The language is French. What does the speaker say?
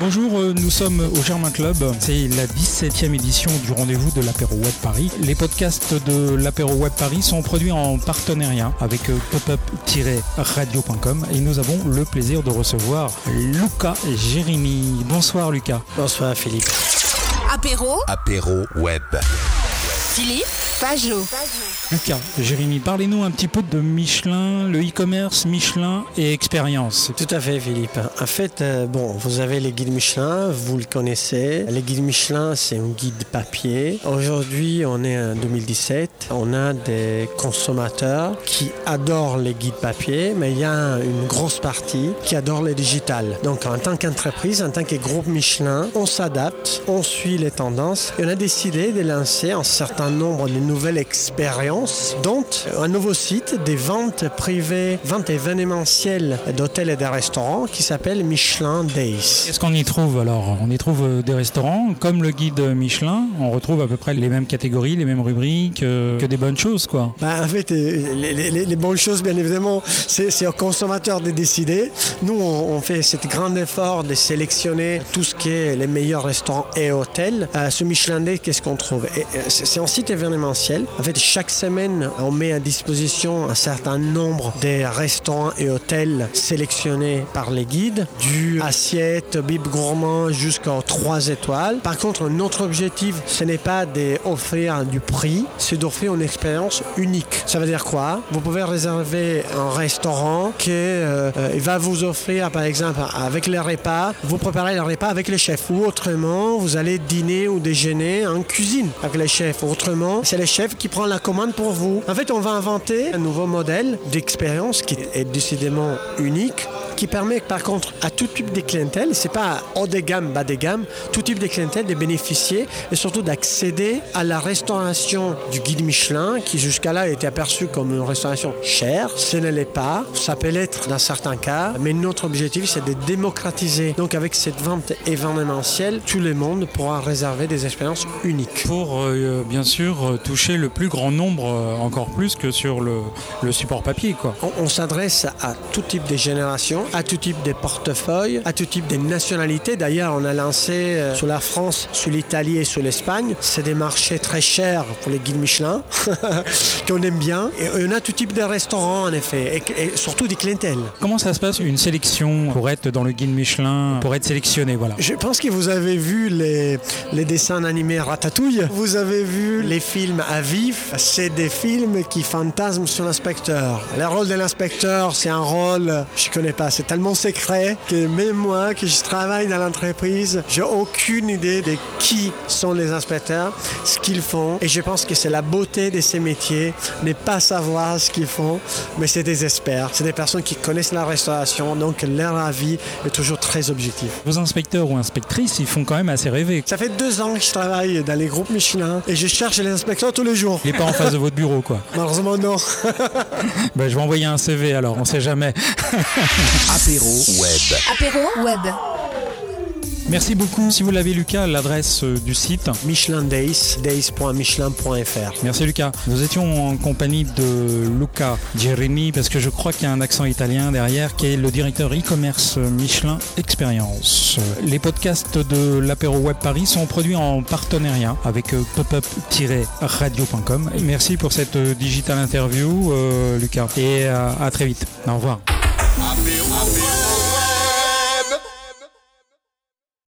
Bonjour, euh, nous sommes au Germain Club. C'est la 17e édition du rendez-vous de l'apéro Web Paris. Les podcasts de l'apéro Web Paris sont produits en partenariat avec euh, popup-radio.com et nous avons le plaisir de recevoir Lucas Jérémy. Bonsoir Lucas. Bonsoir Philippe. Apéro, Apéro web. Philippe, Pajot. Lucas Jérémy, parlez-nous un petit peu de Michelin, le e-commerce, Michelin et expérience. Tout à fait Philippe. En fait, euh, bon, vous avez les guides Michelin, vous le connaissez. Les guides Michelin, c'est un guide papier. Aujourd'hui, on est en 2017. On a des consommateurs qui adorent les guides papier, mais il y a une grosse partie qui adore les digitales. Donc en tant qu'entreprise, en tant que groupe Michelin, on s'adapte, on suit les tendances et on a décidé de lancer un certain nombre de nouvelles expériences dont un nouveau site des ventes privées, ventes événementielles d'hôtels et de restaurants qui s'appelle Michelin Days. Qu'est-ce qu'on y trouve alors? On y trouve euh, des restaurants, comme le guide Michelin, on retrouve à peu près les mêmes catégories, les mêmes rubriques, euh, que des bonnes choses quoi. Bah, en fait, euh, les, les- les bonnes choses, bien évidemment, c'est au consommateur de décider. Nous, on, on fait cet grand effort de sélectionner tout ce qui est les meilleurs restaurants et hôtels. Euh, ce Michelin Day, qu'est-ce qu'on trouve? C'est un site événementiel. En fait, chaque semaine, on met à disposition un certain nombre des restaurants et hôtels sélectionnés par les guides, du assiette, bib gourmand jusqu'aux 3 étoiles. Par contre, notre objectif, ce n'est pas d'offrir du prix, c'est d'offrir une expérience unique. Ça veut dire quoi? Vous pouvez réserver un restaurant qui euh, euh, va vous offrir, par exemple, avec les repas, vous préparez le repas avec les chefs. Ou autrement, vous allez dîner ou déjeuner en cuisine avec les chefs. Autrement, c'est chef qui prend la commande pour vous. En fait, on va inventer un nouveau modèle d'expérience qui est décidément unique qui permet par contre à tout type de clientèle, c'est pas haut de gamme, bas de gamme, tout type de clientèle de bénéficier et surtout d'accéder à la restauration du guide Michelin qui jusqu'à là était aperçue comme une restauration chère. Ce ne l'est pas, ça peut l'être dans certains cas, mais notre objectif c'est de démocratiser. Donc avec cette vente événementielle, tout le monde pourra réserver des expériences uniques. Pour euh, bien sûr euh, toucher le plus grand nombre, euh, encore plus que sur le, le support papier quoi. On, on s'adresse à tout type de génération, à tout type de portefeuille, à tout type de nationalité. D'ailleurs, on a lancé euh, sur la France, sur l'Italie et sur l'Espagne. C'est des marchés très chers pour les guides Michelin, qu'on aime bien. Et on a tout type de restaurants, en effet, et, et surtout des clientèles. Comment ça se passe une sélection pour être dans le guide Michelin, pour être sélectionné voilà. Je pense que vous avez vu les, les dessins animés Ratatouille. Vous avez vu les films à vif. C'est des films qui fantasment sur l'inspecteur. Le rôle de l'inspecteur, c'est un rôle, je connais pas, c'est tellement secret que même moi, que je travaille dans l'entreprise, j'ai aucune idée de qui sont les inspecteurs, ce qu'ils font. Et je pense que c'est la beauté de ces métiers, ne pas savoir ce qu'ils font, mais c'est des experts. C'est des personnes qui connaissent la restauration, donc leur avis est toujours très objectif. Vos inspecteurs ou inspectrices, ils font quand même assez rêver. Ça fait deux ans que je travaille dans les groupes Michelin et je cherche les inspecteurs tous les jours. Il n'est pas en face de votre bureau quoi. Malheureusement, non. Ben, je vais envoyer un CV alors, on sait jamais. Apéro web. Apéro, web. Merci beaucoup. Si vous l'avez Lucas, l'adresse euh, du site. Michelin Days, days.michelin.fr. Merci Lucas. Nous étions en compagnie de Luca Jeremy parce que je crois qu'il y a un accent italien derrière qui est le directeur e-commerce Michelin Expérience. Les podcasts de l'apéro Web Paris sont produits en partenariat avec euh, popup-radio.com. Merci pour cette euh, digital interview euh, Lucas et à très vite. Au revoir. Abriu, abriu.